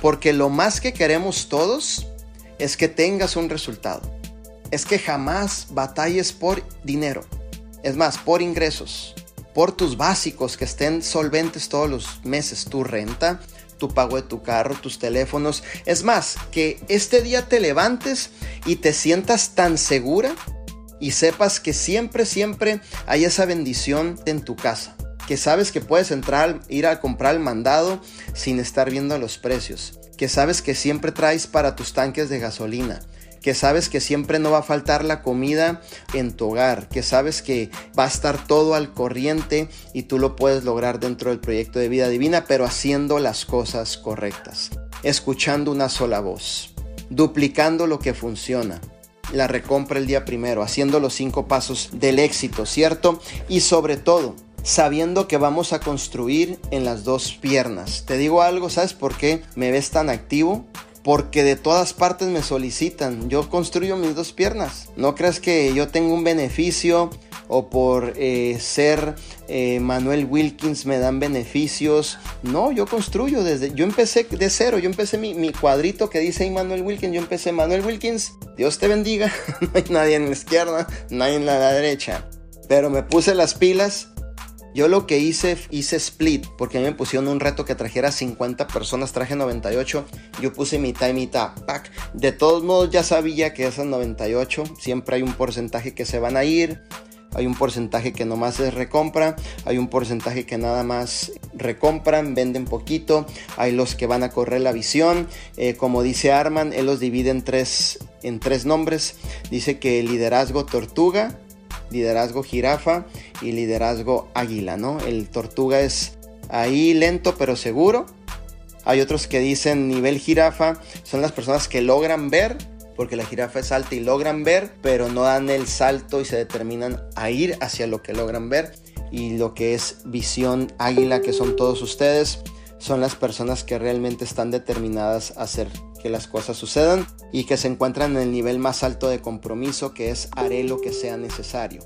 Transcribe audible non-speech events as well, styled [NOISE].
Porque lo más que queremos todos es que tengas un resultado. Es que jamás batalles por dinero. Es más, por ingresos. Por tus básicos que estén solventes todos los meses. Tu renta, tu pago de tu carro, tus teléfonos. Es más, que este día te levantes y te sientas tan segura y sepas que siempre, siempre hay esa bendición en tu casa. Que sabes que puedes entrar, ir a comprar el mandado sin estar viendo los precios. Que sabes que siempre traes para tus tanques de gasolina que sabes que siempre no va a faltar la comida en tu hogar, que sabes que va a estar todo al corriente y tú lo puedes lograr dentro del proyecto de vida divina, pero haciendo las cosas correctas, escuchando una sola voz, duplicando lo que funciona, la recompra el día primero, haciendo los cinco pasos del éxito, ¿cierto? Y sobre todo, sabiendo que vamos a construir en las dos piernas. Te digo algo, ¿sabes por qué me ves tan activo? porque de todas partes me solicitan. Yo construyo mis dos piernas. No creas que yo tengo un beneficio o por eh, ser eh, Manuel Wilkins me dan beneficios. No, yo construyo desde. Yo empecé de cero. Yo empecé mi, cuadrito que dice Manuel Wilkins. Yo empecé Manuel Wilkins. Dios te bendiga. [LAUGHS] no hay nadie en la izquierda, nadie en la derecha. Pero me puse las pilas yo lo que hice, hice split, porque a mí me pusieron un reto que trajera 50 personas, traje 98, yo puse mitad y mitad, pack. De todos modos ya sabía que esas 98, siempre hay un porcentaje que se van a ir, hay un porcentaje que nomás es recompra, hay un porcentaje que nada más recompran, venden poquito, hay los que van a correr la visión, eh, como dice Arman, él los divide en tres, en tres nombres, dice que liderazgo tortuga, liderazgo jirafa y liderazgo águila, ¿no? El tortuga es ahí lento pero seguro. Hay otros que dicen nivel jirafa, son las personas que logran ver, porque la jirafa es alta y logran ver, pero no dan el salto y se determinan a ir hacia lo que logran ver. Y lo que es visión águila, que son todos ustedes, son las personas que realmente están determinadas a hacer que las cosas sucedan y que se encuentran en el nivel más alto de compromiso que es haré lo que sea necesario.